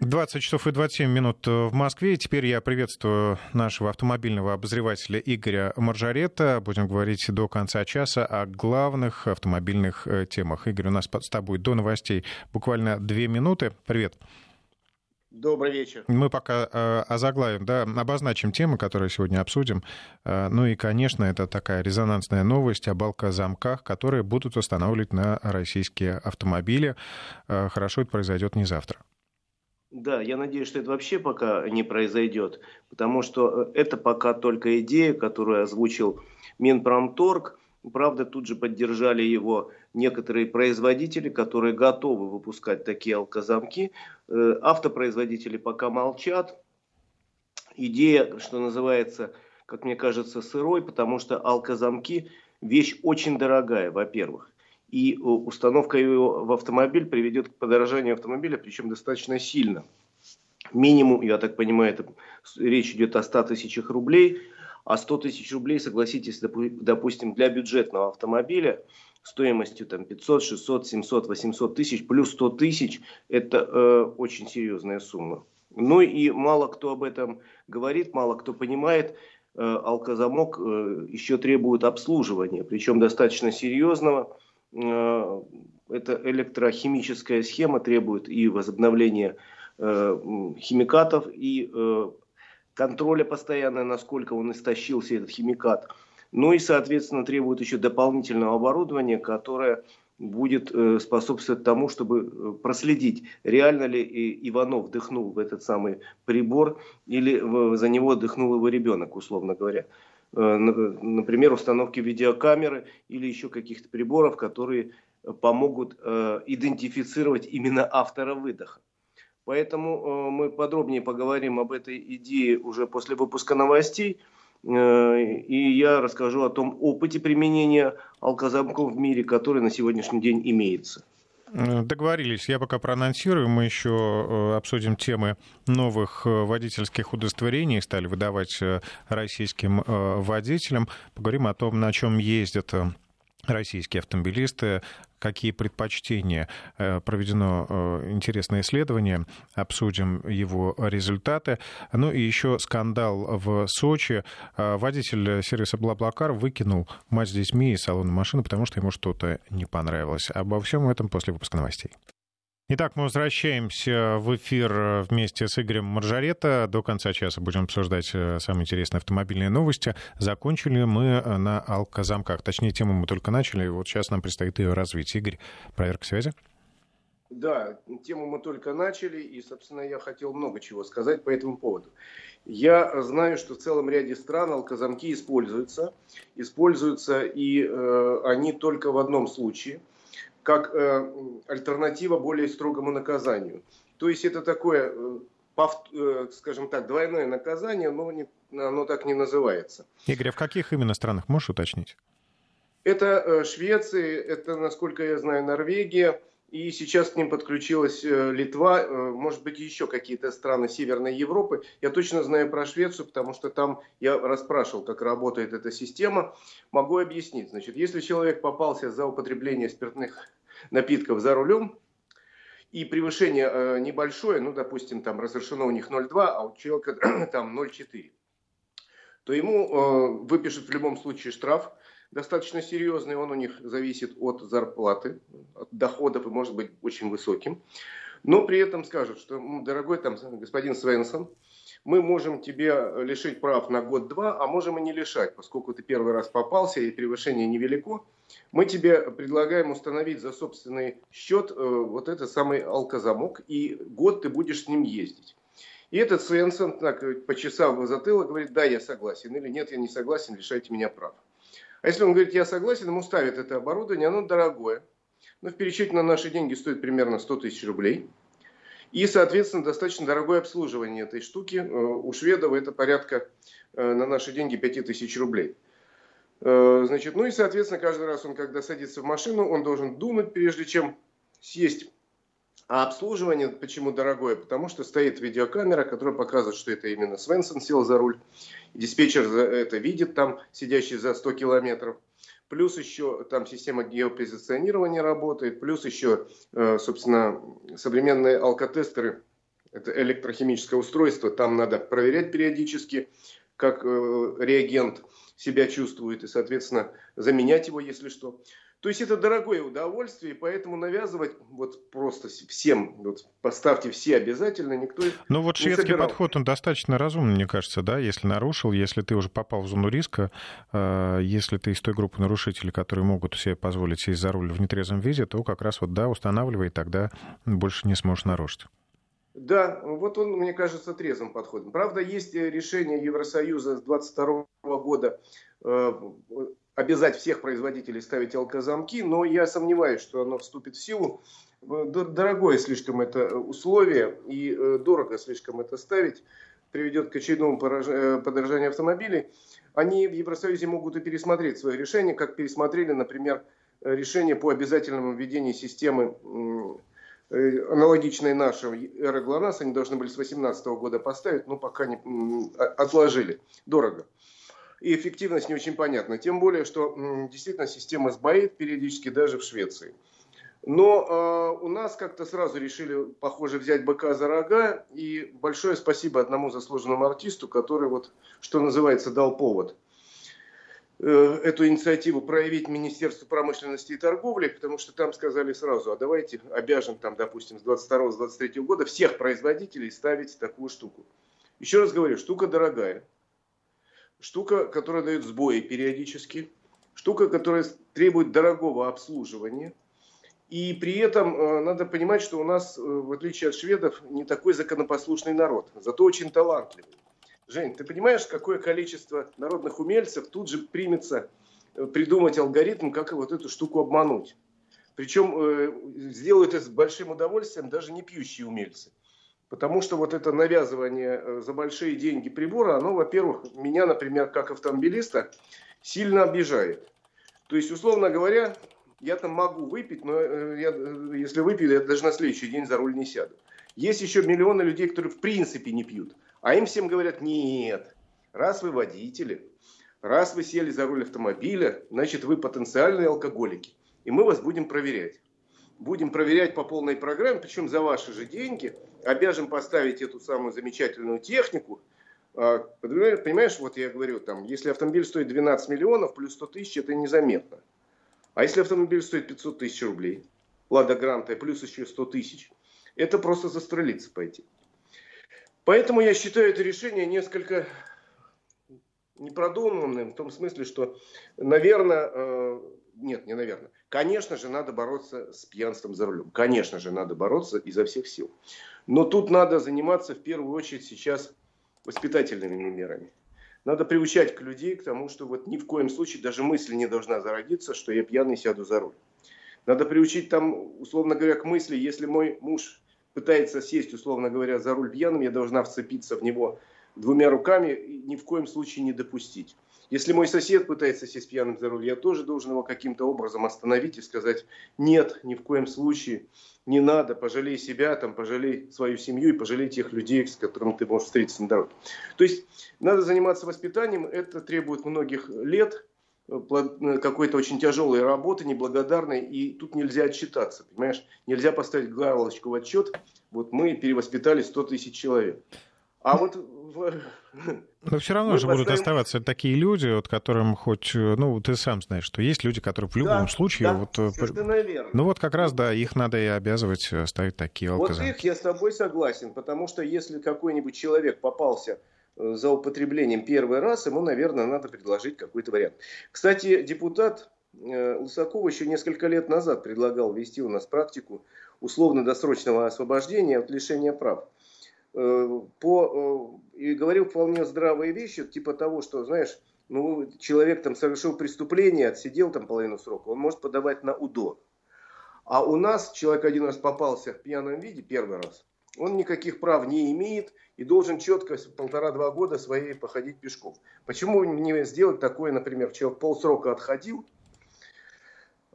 20 часов и 27 минут в Москве. Теперь я приветствую нашего автомобильного обозревателя Игоря Маржарета. Будем говорить до конца часа о главных автомобильных э, темах. Игорь, у нас с тобой до новостей буквально две минуты. Привет. Добрый вечер. Мы пока э, озаглавим, да, обозначим темы, которые сегодня обсудим. Э, ну и, конечно, это такая резонансная новость о балкозамках, которые будут устанавливать на российские автомобили. Э, хорошо это произойдет не завтра. Да, я надеюсь, что это вообще пока не произойдет, потому что э, это пока только идея, которую озвучил Минпромторг. Правда, тут же поддержали его некоторые производители, которые готовы выпускать такие алкозамки. Э, автопроизводители пока молчат. Идея, что называется, как мне кажется, сырой, потому что алкозамки вещь очень дорогая, во-первых и э, установка его в автомобиль приведет к подорожанию автомобиля, причем достаточно сильно. Минимум, я так понимаю, это, речь идет о 100 тысячах рублей, а 100 тысяч рублей, согласитесь, допустим, для бюджетного автомобиля стоимостью там 500, 600, 700, 800 тысяч плюс 100 тысяч, это э, очень серьезная сумма. Ну и мало кто об этом говорит, мало кто понимает, э, алкозамок э, еще требует обслуживания, причем достаточно серьезного. Э, эта электрохимическая схема требует и возобновления э, химикатов, и э, контроля постоянно, насколько он истощился, этот химикат. Ну и, соответственно, требует еще дополнительного оборудования, которое будет способствовать тому, чтобы проследить, реально ли Иванов вдохнул в этот самый прибор или за него вдохнул его ребенок, условно говоря. Э, например, установки видеокамеры или еще каких-то приборов, которые помогут э, идентифицировать именно автора выдоха. Поэтому э, мы подробнее поговорим об этой идее уже после выпуска новостей. И я расскажу о том опыте применения алкозамков в мире, который на сегодняшний день имеется. Договорились. Я пока проанонсирую. Мы еще э, обсудим темы новых э, водительских удостоверений. Стали выдавать э, российским водителям. Поговорим о том, на чем ездят российские автомобилисты, какие предпочтения. Э, проведено э, интересное исследование, обсудим его результаты. Ну и еще скандал в Сочи. Э, водитель сервиса Блаблакар выкинул мать с детьми из салона машины, потому что ему что-то не понравилось. Обо всем этом после выпуска новостей. Итак, мы возвращаемся в эфир вместе с Игорем Маржарета. До конца часа будем обсуждать э, самые интересные автомобильные новости. Закончили мы на алкозамках. Точнее, тему мы только начали. Вот сейчас нам предстоит ее развить. Игорь, проверка связи. Да, тему мы только начали, и, собственно, я хотел много чего сказать по этому поводу. Я знаю, что в целом ряде стран алкозамки используются. Используются, и э, они только в одном случае – как э, альтернатива более строгому наказанию. То есть это такое, э, э, скажем так, двойное наказание, но не, оно так не называется. Игорь, а в каких именно странах можешь уточнить? Это Швеция, это, насколько я знаю, Норвегия, и сейчас к ним подключилась Литва, может быть, еще какие-то страны Северной Европы. Я точно знаю про Швецию, потому что там я расспрашивал, как работает эта система. Могу объяснить. Значит, если человек попался за употребление спиртных напитков за рулем, и превышение э, небольшое, ну, допустим, там разрешено у них 0,2, а у человека там 0,4, то ему э, выпишут в любом случае штраф, достаточно серьезный, он у них зависит от зарплаты, от доходов и может быть очень высоким. Но при этом скажут, что, дорогой там господин Свенсон, мы можем тебе лишить прав на год-два, а можем и не лишать, поскольку ты первый раз попался и превышение невелико. Мы тебе предлагаем установить за собственный счет э, вот этот самый алкозамок, и год ты будешь с ним ездить. И этот Свенсон, так, э, почесав затылок, говорит, да, я согласен, или нет, я не согласен, лишайте меня прав. А если он говорит, я согласен, ему ставят это оборудование, оно дорогое. Но в пересчете на наши деньги стоит примерно 100 тысяч рублей. И, соответственно, достаточно дорогое обслуживание этой штуки. Э, у шведов это порядка э, на наши деньги 5000 рублей. Э, значит, ну и, соответственно, каждый раз он, когда садится в машину, он должен думать, прежде чем съесть. А обслуживание почему дорогое? Потому что стоит видеокамера, которая показывает, что это именно Свенсон сел за руль. Диспетчер это видит там, сидящий за 100 километров плюс еще там система геопозиционирования работает, плюс еще, э, собственно, современные алкотестеры Это электрохимическое устройство, там надо проверять периодически, как э, реагент себя чувствует, и, соответственно, заменять его, если что. То есть это дорогое удовольствие, поэтому навязывать вот просто всем, вот поставьте все обязательно, никто Ну вот шведский собирал. подход, он достаточно разумный, мне кажется, да, если нарушил, если ты уже попал в зону риска, э, если ты из той группы нарушителей, которые могут себе позволить сесть за руль в нетрезвом виде, то как раз вот, да, устанавливай, тогда больше не сможешь нарушить. Да, вот он, мне кажется, трезвым подходом. Правда, есть решение Евросоюза с 22 года э, обязать всех производителей ставить алкозамки, но я сомневаюсь, что оно вступит в силу. Дорогое слишком это условие и э, дорого слишком это ставить, приведет к очередному э, подорожанию автомобилей. Они в Евросоюзе могут и пересмотреть свое решение, как пересмотрели, например, решение по обязательному введению системы э, аналогичной нашей эры. Они должны были с 2018 года поставить, но пока не отложили. Дорого и эффективность не очень понятна. Тем более, что действительно система сбоит периодически даже в Швеции. Но э, у нас как-то сразу решили, похоже, взять быка за рога. И большое спасибо одному заслуженному артисту, который, вот, что называется, дал повод э, эту инициативу проявить Министерству промышленности и торговли, потому что там сказали сразу, а давайте обяжем, там, допустим, с 22-23 года всех производителей ставить такую штуку. Еще раз говорю, штука дорогая штука, которая дает сбои периодически, штука, которая требует дорогого обслуживания. И при этом э, надо понимать, что у нас, э, в отличие от шведов, не такой законопослушный народ, зато очень талантливый. Жень, ты понимаешь, какое количество народных умельцев тут же примется э, придумать алгоритм, как вот эту штуку обмануть. Причем сделают это с большим удовольствием даже не пьющие умельцы. Потому что вот это навязывание э, за большие деньги прибора, оно, во-первых, меня, например, как автомобилиста, сильно обижает. То есть, условно говоря, я там могу выпить, но э, я, э, если выпью, я даже на следующий день за руль не сяду. Есть еще миллионы людей, которые в принципе не пьют. А им всем говорят, нет, раз вы водители, раз вы сели за руль автомобиля, значит вы потенциальные алкоголики. И мы вас будем проверять будем проверять по полной программе, причем за ваши же деньги, обяжем поставить эту самую замечательную технику. А, понимаешь, вот я говорю, там, если автомобиль стоит 12 миллионов, плюс 100 тысяч, это незаметно. А если автомобиль стоит 500 тысяч рублей, Лада Гранта, плюс еще 100 тысяч, это просто застрелиться пойти. Поэтому я считаю это решение несколько непродуманным, в том смысле, что, наверное, э, нет, не наверное, Конечно же, надо бороться с пьянством за рулем. Конечно же, надо бороться изо всех сил. Но тут надо заниматься в первую очередь сейчас воспитательными мерами. Надо приучать к людей к тому, что вот ни в коем случае даже мысль не должна зародиться, что я пьяный сяду за руль. Надо приучить там, условно говоря, к мысли, если мой муж пытается сесть, условно говоря, за руль пьяным, я должна вцепиться в него двумя руками и ни в коем случае не допустить. Если мой сосед пытается сесть пьяным за руль, я тоже должен его каким-то образом остановить и сказать, нет, ни в коем случае, не надо, пожалей себя, там, пожалей свою семью и пожалей тех людей, с которыми ты можешь встретиться на дороге. То есть надо заниматься воспитанием, это требует многих лет, э, какой-то очень тяжелой работы, неблагодарной, и тут нельзя отчитаться, понимаешь? Нельзя поставить галочку в отчет, вот мы перевоспитали 100 тысяч человек. А вот но все равно же поставим... будут оставаться такие люди, вот которым хоть, ну, ты сам знаешь, что есть люди, которые в любом да, случае, да, вот, э, верно. ну вот как раз, да, их надо и обязывать э, ставить такие алкозамки. Вот их я с тобой согласен, потому что если какой-нибудь человек попался э, за употреблением первый раз, ему, наверное, надо предложить какой-то вариант. Кстати, депутат Лысаков еще несколько лет назад предлагал ввести у нас практику условно-досрочного освобождения от лишения прав. Э, по, э, и говорил вполне здравые вещи, типа того, что, знаешь, ну, человек там совершил преступление, отсидел там половину срока, он может подавать на УДО. А у нас человек один раз попался в пьяном виде, первый раз, он никаких прав не имеет и должен четко полтора-два года своей походить пешком. Почему не сделать такое, например, человек полсрока отходил,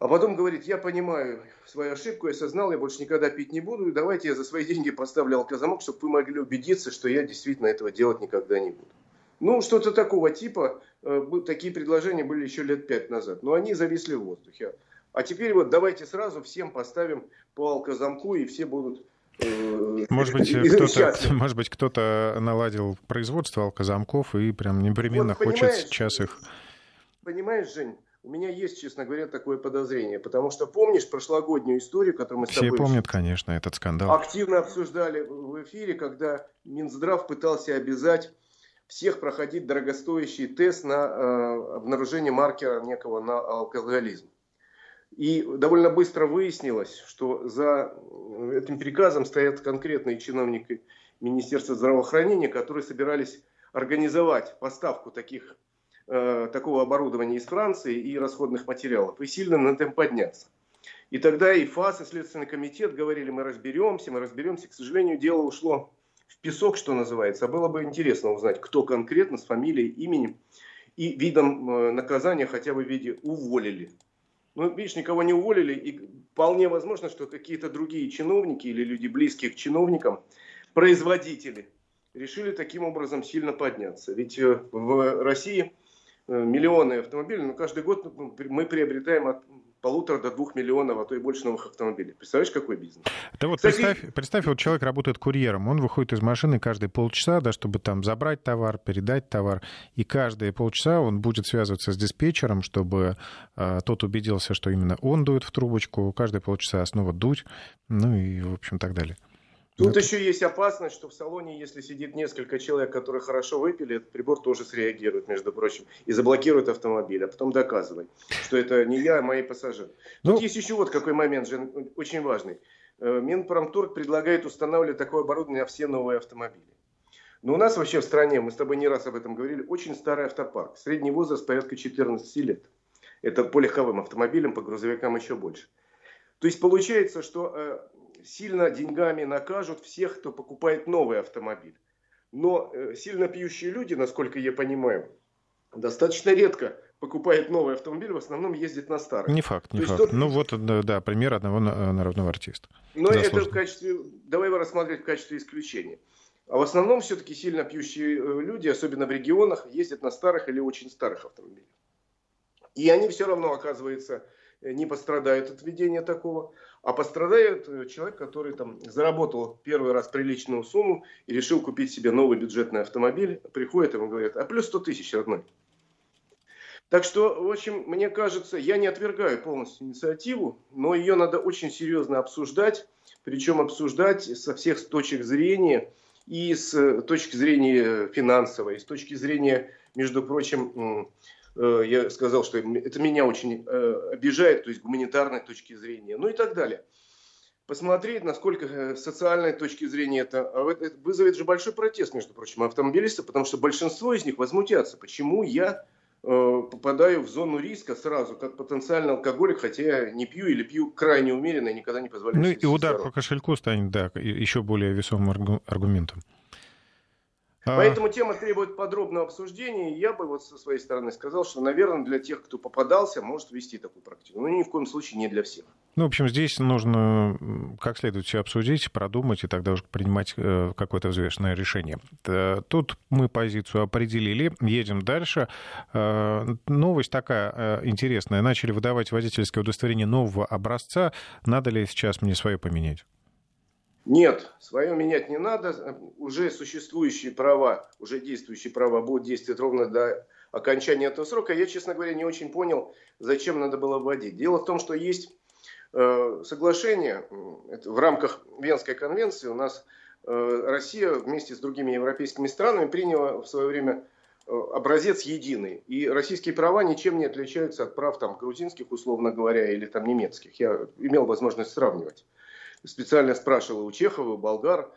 а потом говорит, я понимаю свою ошибку, я осознал, я больше никогда пить не буду, и давайте я за свои деньги поставлю алкозамок, чтобы вы могли убедиться, что я действительно этого делать никогда не буду. Ну, что-то такого типа, э, такие предложения были еще лет пять назад, но они зависли в воздухе. А теперь вот давайте сразу всем поставим по алкозамку, и все будут э, может быть, кто-то, может быть, кто-то наладил производство алкозамков и прям непременно вот, хочет сейчас их... Понимаешь, Жень, у меня есть, честно говоря, такое подозрение, потому что помнишь прошлогоднюю историю, которую мы с тобой... Все помнят, конечно, этот скандал. Активно обсуждали в эфире, когда Минздрав пытался обязать всех проходить дорогостоящий тест на э, обнаружение маркера некого на алкоголизм. И довольно быстро выяснилось, что за этим приказом стоят конкретные чиновники Министерства здравоохранения, которые собирались организовать поставку таких, э, такого оборудования из Франции и расходных материалов, и сильно на этом подняться. И тогда и ФАС, и Следственный комитет говорили, мы разберемся, мы разберемся. К сожалению, дело ушло в песок, что называется. А было бы интересно узнать, кто конкретно с фамилией, именем и видом э, наказания хотя бы в виде уволили. Ну, видишь, никого не уволили, и вполне возможно, что какие-то другие чиновники или люди близкие к чиновникам, производители, решили таким образом сильно подняться. Ведь э, в России миллионы автомобилей, но каждый год мы приобретаем от полутора до двух миллионов, а то и больше новых автомобилей. Представляешь, какой бизнес? Да вот Кстати... представь, представь, вот человек работает курьером, он выходит из машины каждые полчаса, да, чтобы там забрать товар, передать товар, и каждые полчаса он будет связываться с диспетчером, чтобы э, тот убедился, что именно он дует в трубочку, каждые полчаса снова дуть, ну и, в общем, так далее. Тут это... еще есть опасность, что в салоне, если сидит несколько человек, которые хорошо выпили, этот прибор тоже среагирует, между прочим, и заблокирует автомобиль, а потом доказывай, что это не я, а мои пассажиры. Ну... Тут есть еще вот какой момент, же очень важный. Э, Минпромторг предлагает устанавливать такое оборудование на все новые автомобили. Но у нас вообще в стране, мы с тобой не раз об этом говорили, очень старый автопарк. Средний возраст порядка 14 лет. Это по легковым автомобилям, по грузовикам еще больше. То есть получается, что э, сильно деньгами накажут всех, кто покупает новый автомобиль. Но э, сильно пьющие люди, насколько я понимаю, достаточно редко покупают новый автомобиль, в основном ездят на старый. Не факт, не То факт. Тот... Ну вот, да, пример одного народного артиста. Но это в качестве, давай его рассматривать в качестве исключения. А в основном все-таки сильно пьющие э, люди, особенно в регионах, ездят на старых или очень старых автомобилях. И они все равно, оказывается, Э, не пострадают от введения такого, а пострадает э, человек, который там заработал первый раз приличную сумму и решил купить себе новый бюджетный автомобиль, приходит ему говорят, а плюс 100 тысяч, родной. Так что, в общем, мне кажется, я не отвергаю полностью инициативу, но ее надо очень серьезно обсуждать, причем обсуждать со всех точек зрения, и с э, точки зрения финансовой, и с точки зрения, между прочим, я сказал, что это меня очень э, обижает, то есть гуманитарной точки зрения, ну и так далее. Посмотреть, насколько э, с социальной точки зрения это, а это вызовет же большой протест, между прочим, автомобилистов, потому что большинство из них возмутятся, почему я попадаю в зону риска сразу, как потенциальный алкоголик, хотя я не пью или пью крайне умеренно и никогда не позволяю. Ну и удар по кошельку станет, да, еще более весомым аргументом. А. Поэтому тема требует подробного обсуждения. Я бы вот со своей стороны сказал, что, наверное, для тех, кто попадался, может вести такую практику. Но ни в коем случае не для всех. Ну, в общем, здесь нужно как следует все обсудить, продумать и тогда уже принимать э, какое-то взвешенное решение. Тут мы позицию определили, едем дальше. Э, новость такая э, интересная. Начали выдавать водительское удостоверение нового образца. Надо ли сейчас мне свое поменять? Нет, свое менять не надо. Уже существующие права, уже действующие права будут действовать ровно до окончания этого срока. Я, честно говоря, не очень понял, зачем надо было вводить. Дело в том, что есть э, соглашение в рамках Венской конвенции. У нас э, Россия вместе с другими европейскими странами приняла в свое время э, образец единый. И российские права ничем не отличаются от прав там, грузинских, условно говоря, или там, немецких. Я имел возможность сравнивать специально спрашивал у Чехова, у болгар,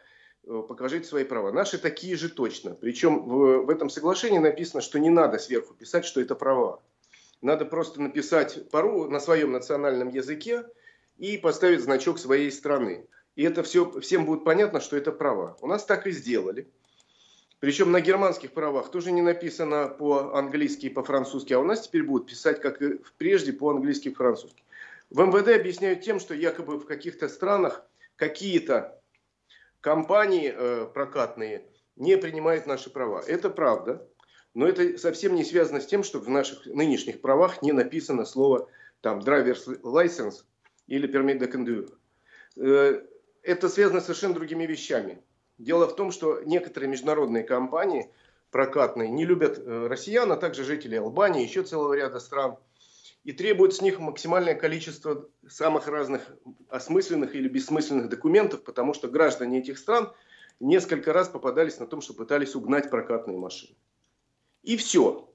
э, покажите свои права. Наши такие же точно. Причем в, в этом соглашении написано, что не надо сверху писать, что это права. Надо просто написать пару на своем национальном языке и поставить значок своей страны. И это все, всем будет понятно, что это права. У нас так и сделали. Причем на германских правах тоже не написано по-английски и по-французски, а у нас теперь будут писать, как и прежде, по-английски и по-французски. В МВД объясняют тем, что якобы в каких-то странах какие-то компании э, прокатные не принимают наши права. Это правда, но это совсем не связано с тем, что в наших нынешних правах не написано слово там driver's license или permit de conduire. Э, это связано с совершенно другими вещами. Дело в том, что некоторые международные компании прокатные не любят э, россиян, а также жителей Албании, еще целого ряда стран, и требуют с них максимальное количество самых разных осмысленных или бессмысленных документов, потому что граждане этих стран несколько раз попадались на том, что пытались угнать прокатные машины. И все.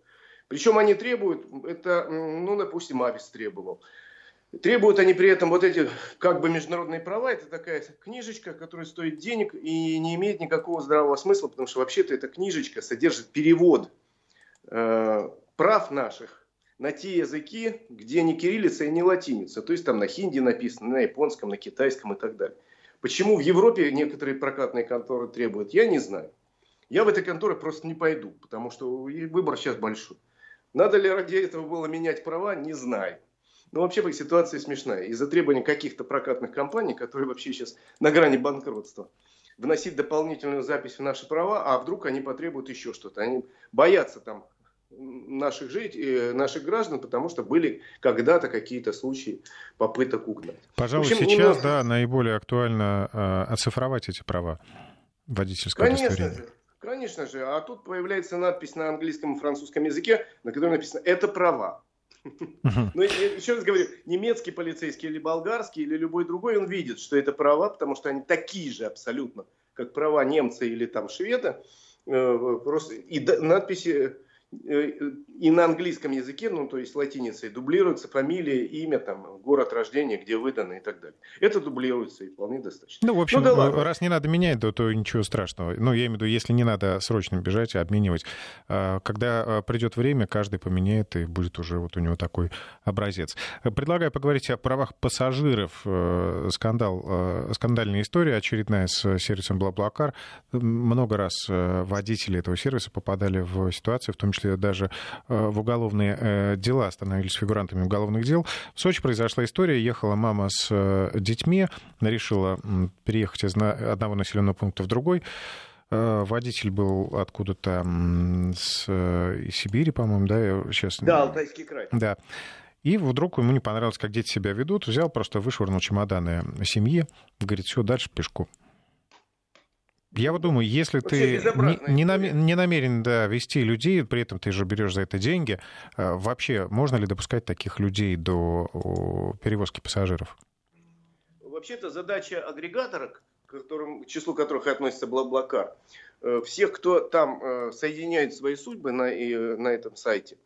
Причем они требуют, это, ну, допустим, Авис требовал, Требуют они при этом вот эти как бы международные права. Это такая книжечка, которая стоит денег и не имеет никакого здравого смысла, потому что вообще-то эта книжечка содержит перевод э, прав наших на те языки, где не кириллица и не латиница. То есть там на хинди написано, на японском, на китайском и так далее. Почему в Европе некоторые прокатные конторы требуют, я не знаю. Я в этой конторы просто не пойду, потому что выбор сейчас большой. Надо ли ради этого было менять права, не знаю. Но вообще ситуация смешная. Из-за требований каких-то прокатных компаний, которые вообще сейчас на грани банкротства, вносить дополнительную запись в наши права, а вдруг они потребуют еще что-то. Они боятся там наших, жителей, э, наших граждан, потому что были когда-то какие-то случаи попыток угнать. Пожалуй, общем, сейчас, нас... да, наиболее актуально э, оцифровать эти права водительского Конечно же. Конечно же. А тут появляется надпись на английском и французском языке, на которой написано «это права». Ну, еще раз говорю, немецкий полицейский или болгарский, или любой другой, он видит, что это права, потому что они такие же абсолютно, как права немца или там шведа. Э, просто и надписи и на английском языке, ну то есть латиницей, дублируется фамилия, имя, там, город рождения, где выдано и так далее. Это дублируется и вполне достаточно. Ну, в общем, ну, да раз не надо менять, то, то ничего страшного. Ну, я имею в виду, если не надо срочно бежать и обменивать. А, когда а, придет время, каждый поменяет, и будет уже вот у него такой образец. Предлагаю поговорить о правах пассажиров. Э, скандал, э, скандальная история очередная с сервисом Блаблакар. Много раз водители этого сервиса попадали в ситуацию, в том числе числе даже э, в уголовные э, дела, становились фигурантами уголовных дел. В Сочи произошла история. Ехала мама с э, детьми, решила переехать из одного населенного пункта в другой. Водитель был откуда-то с из Сибири, по-моему, да? Сейчас... Да, Алтайский край. Да. И вдруг ему не понравилось, как дети себя ведут, взял, просто вышвырнул чемоданы семьи, говорит, все, дальше пешку. Я вот думаю, если Вообще ты не, не, не намерен да, вести людей, при этом ты же берешь за это деньги, э, вообще можно ли допускать таких людей до перевозки пассажиров? Вообще-то задача агрегатора, к, которым, к числу которых относится Блаблакар, э, всех, кто там э, соединяет свои судьбы на, на этом сайте,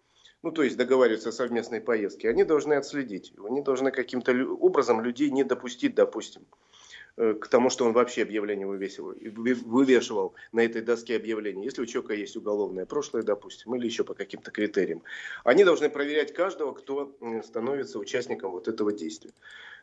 ну, то есть договариваются о совместной поездке, они должны отследить. Они должны каким-то образом людей не допустить, допустим, Э, к тому, что он вообще объявление вывесил, вывешивал на этой доске объявлений. Если у человека есть уголовное прошлое, допустим, или еще по каким-то критериям, они должны проверять каждого, кто становится участником вот этого действия.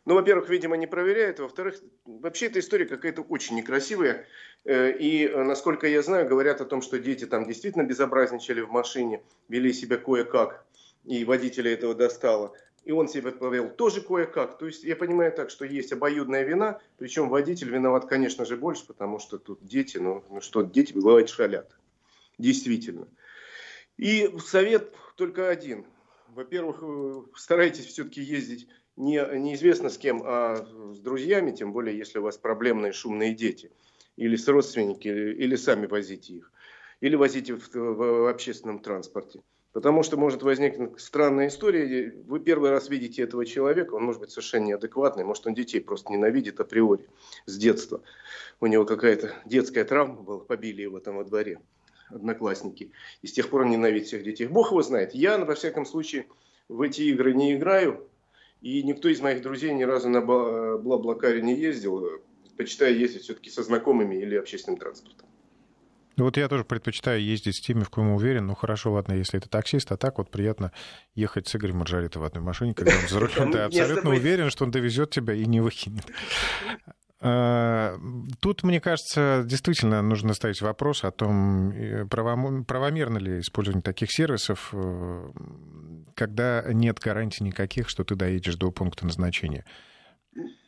Ну, во-первых, видимо, не проверяют. Во-вторых, вообще эта история какая-то очень некрасивая. Э, и, э, насколько я знаю, говорят о том, что дети там действительно безобразничали в машине, вели себя кое-как, и водителя этого достало и он себя повел тоже кое-как. То есть я понимаю так, что есть обоюдная вина, причем водитель виноват, конечно же, больше, потому что тут дети, ну, ну что, дети бывают шалят. Действительно. И совет только один. Во-первых, э, старайтесь все-таки ездить не, неизвестно с кем, а с друзьями, тем более, если у вас проблемные шумные дети. Или с родственниками, или, сами возите их. Или возите в, в общественном транспорте. Потому что может возникнуть странная история. Вы первый раз видите этого человека, он может быть совершенно неадекватный, может он детей просто ненавидит априори с детства. У него какая-то детская травма была, побили его там во дворе одноклассники. И с тех пор он ненавидит всех детей. Бог его знает. Я, во всяком случае, в эти игры не играю. И никто из моих друзей ни разу на Бла-Блакаре не ездил. Предпочитаю ездить все-таки со знакомыми или общественным транспортом. Вот я тоже предпочитаю ездить с теми, в ком уверен. Ну, хорошо, ладно, если это таксист, а так вот приятно ехать с Игорем Маржаритом в одной машине, когда он за рулем. Ты абсолютно уверен, что он довезет тебя и не выкинет. А, тут, мне кажется, действительно нужно ставить вопрос о том, э, правомерно ли использование таких сервисов, э, когда нет гарантий никаких, что ты доедешь до пункта назначения.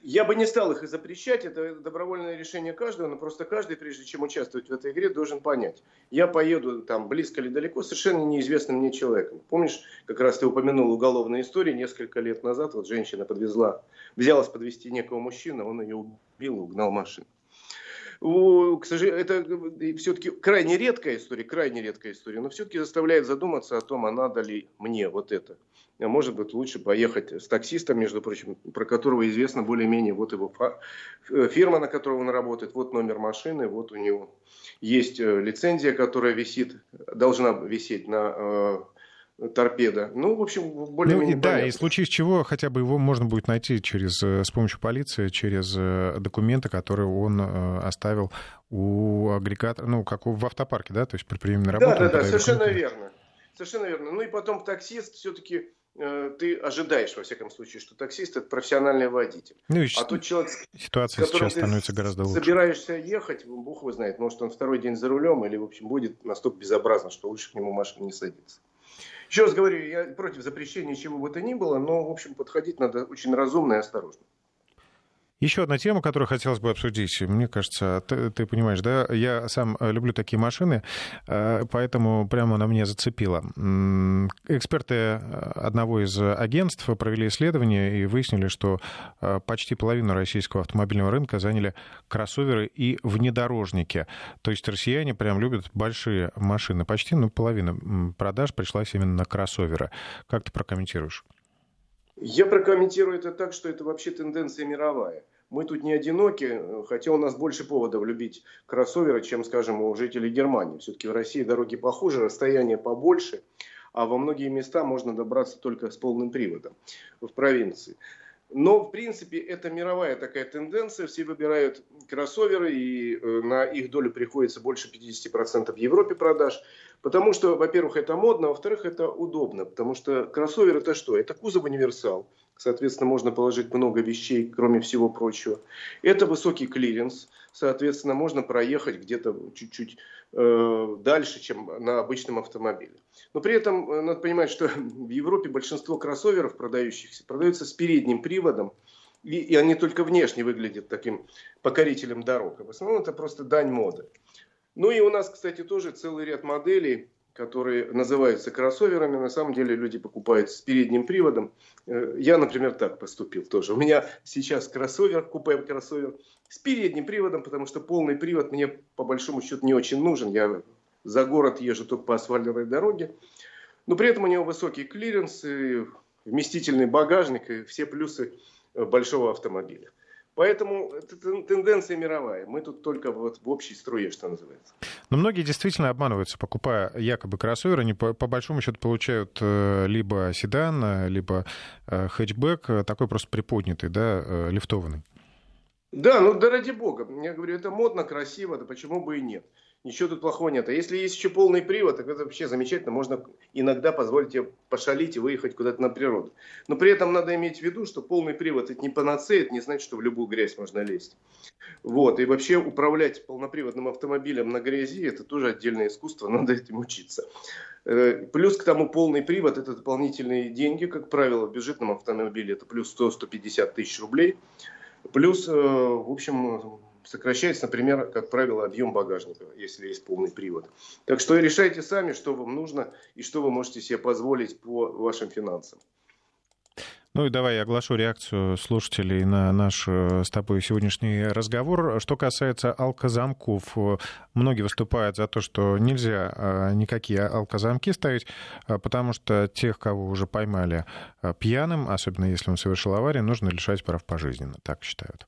Я бы не стал их и запрещать, это добровольное решение каждого, но просто каждый, прежде чем участвовать в этой игре, должен понять. Я поеду там близко или далеко совершенно неизвестным мне человеком. Помнишь, как раз ты упомянул уголовные истории, несколько лет назад вот женщина подвезла, взялась подвести некого мужчину, он ее убил и угнал машину к сожалению, это все-таки крайне редкая история, крайне редкая история, но все-таки заставляет задуматься о том, а надо ли мне вот это. А может быть, лучше поехать с таксистом, между прочим, про которого известно более-менее вот его э, фирма, на которой он работает, вот номер машины, вот у него есть э, лицензия, которая висит, должна висеть на э, торпеда. Ну, в общем, более-менее ну, Да, и в случае чего хотя бы его можно будет найти через, э, с помощью полиции, через э, документы, которые он э, оставил у агрегатора, ну, как в автопарке, да, то есть при приеме на работу. Да, да, да, совершенно документы. верно. Совершенно верно. Ну и потом таксист все-таки ты ожидаешь, во всяком случае, что таксист это профессиональный водитель. Ну, и а тот человек, ситуация сейчас становится гораздо лучше. Собираешься ехать, бог его знает, может он второй день за рулем или, в общем, будет настолько безобразно, что лучше к нему машина не садится. Еще раз говорю, я против запрещения чего бы то ни было, но, в общем, подходить надо очень разумно и осторожно. Еще одна тема, которую хотелось бы обсудить. Мне кажется, ты, ты понимаешь, да, я сам э, люблю такие машины, э, поэтому прямо на мне зацепило. Эксперты э, одного из агентств провели исследование и выяснили, что почти половину российского автомобильного рынка заняли кроссоверы и внедорожники. То есть россияне прям любят большие машины. Почти ну, половина продаж пришлась именно на кроссоверы. Как ты прокомментируешь? Я прокомментирую это так, что это вообще тенденция мировая. Мы тут не одиноки, хотя у нас больше поводов любить кроссоверы, чем, скажем, у жителей Германии. Все-таки в России дороги похуже, расстояние побольше, а во многие места можно добраться только с полным приводом в провинции. Но, в принципе, это мировая такая тенденция. Все выбирают кроссоверы, и э, на их долю приходится больше 50% в Европе продаж. Потому что, во-первых, это модно, а во-вторых, это удобно. Потому что кроссовер это что? Это кузов универсал. Соответственно, можно положить много вещей, кроме всего прочего. Это высокий клиренс. Соответственно, можно проехать где-то чуть-чуть э, дальше, чем на обычном автомобиле. Но при этом э, надо понимать, что в Европе большинство кроссоверов продающихся продаются с передним приводом. И, и они только внешне выглядят таким покорителем дорог. А в основном это просто дань моды. Ну и у нас, кстати, тоже целый ряд моделей которые называются кроссоверами, на самом деле люди покупают с передним приводом. Э, я, например, так поступил тоже. У меня сейчас кроссовер, купе кроссовер с передним приводом, потому что полный привод мне по большому счету не очень нужен. Я за город езжу только по асфальтовой дороге. Но при этом у него высокий клиренс, и вместительный багажник и все плюсы большого автомобиля. Поэтому это тенденция мировая. Мы тут только вот в общей струе, что называется. Но многие действительно обманываются, покупая якобы кроссовер. Они по, по большому счету получают э, либо седан, э, либо э, хэтчбэк, такой просто приподнятый, да, лифтованный. Да, ну да ради бога. Я говорю, это модно, красиво, да почему бы и нет. Ничего тут плохого нет. А если есть еще полный привод, так это вообще замечательно. Можно иногда позволить тебе пошалить и выехать куда-то на природу. Но при этом надо иметь в виду, что полный привод это не панацея, это не значит, что в любую грязь можно лезть. Вот. И вообще управлять полноприводным автомобилем на грязи это тоже отдельное искусство, надо этим учиться. Э, плюс к тому полный привод это дополнительные деньги, как правило, в бюджетном автомобиле это плюс 100-150 тысяч рублей. Плюс, э, в общем, сокращается, например, как правило, объем багажника, если есть полный привод. Так что решайте сами, что вам нужно и что вы можете себе позволить по вашим финансам. Ну и давай я оглашу реакцию слушателей на наш э, с тобой сегодняшний разговор. Что касается алкозамков, многие выступают за то, что нельзя э, никакие алкозамки ставить, э, потому что тех, кого уже поймали пьяным, особенно если он совершил аварию, нужно лишать прав пожизненно, так считают.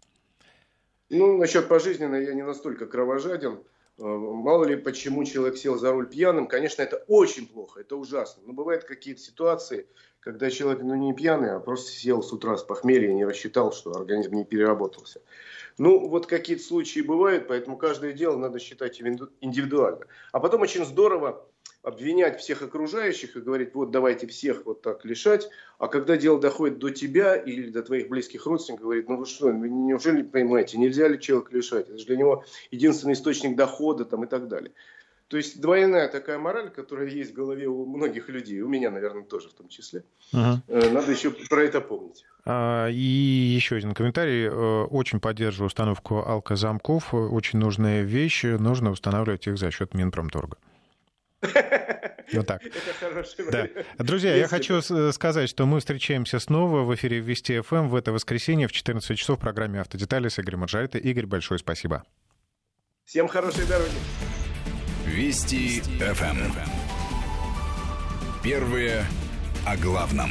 Ну, насчет пожизненно я не настолько кровожаден. Э, мало ли, почему человек сел за руль пьяным. Конечно, это очень плохо, это ужасно. Но бывают какие-то ситуации, когда человек ну, не пьяный, а просто сел с утра с похмелья и не рассчитал, что организм не переработался. Ну, вот какие-то случаи бывают, поэтому каждое дело надо считать индивидуально. А потом очень здорово обвинять всех окружающих и говорить, вот давайте всех вот так лишать, а когда дело доходит до тебя или до твоих близких родственников, говорит, ну вы что, вы неужели понимаете, нельзя ли человека лишать, это же для него единственный источник дохода там и так далее. То есть двойная такая мораль, которая есть в голове у многих людей, у меня, наверное, тоже в том числе. Угу. Надо еще про это помнить. А, и еще один комментарий. Э, очень поддерживаю установку алкозамков. Очень нужные вещи. Нужно устанавливать их за счет Минпромторга. Вот так. Это хороший да. Друзья, Если... я хочу сказать, что мы встречаемся снова в эфире Вести ФМ эм в это воскресенье в 14 часов в программе «Автодетали» с Игорем Маржаритой. Игорь, большое спасибо. Всем хорошей дороги. Вести ФМ. Эм. Первые о главном.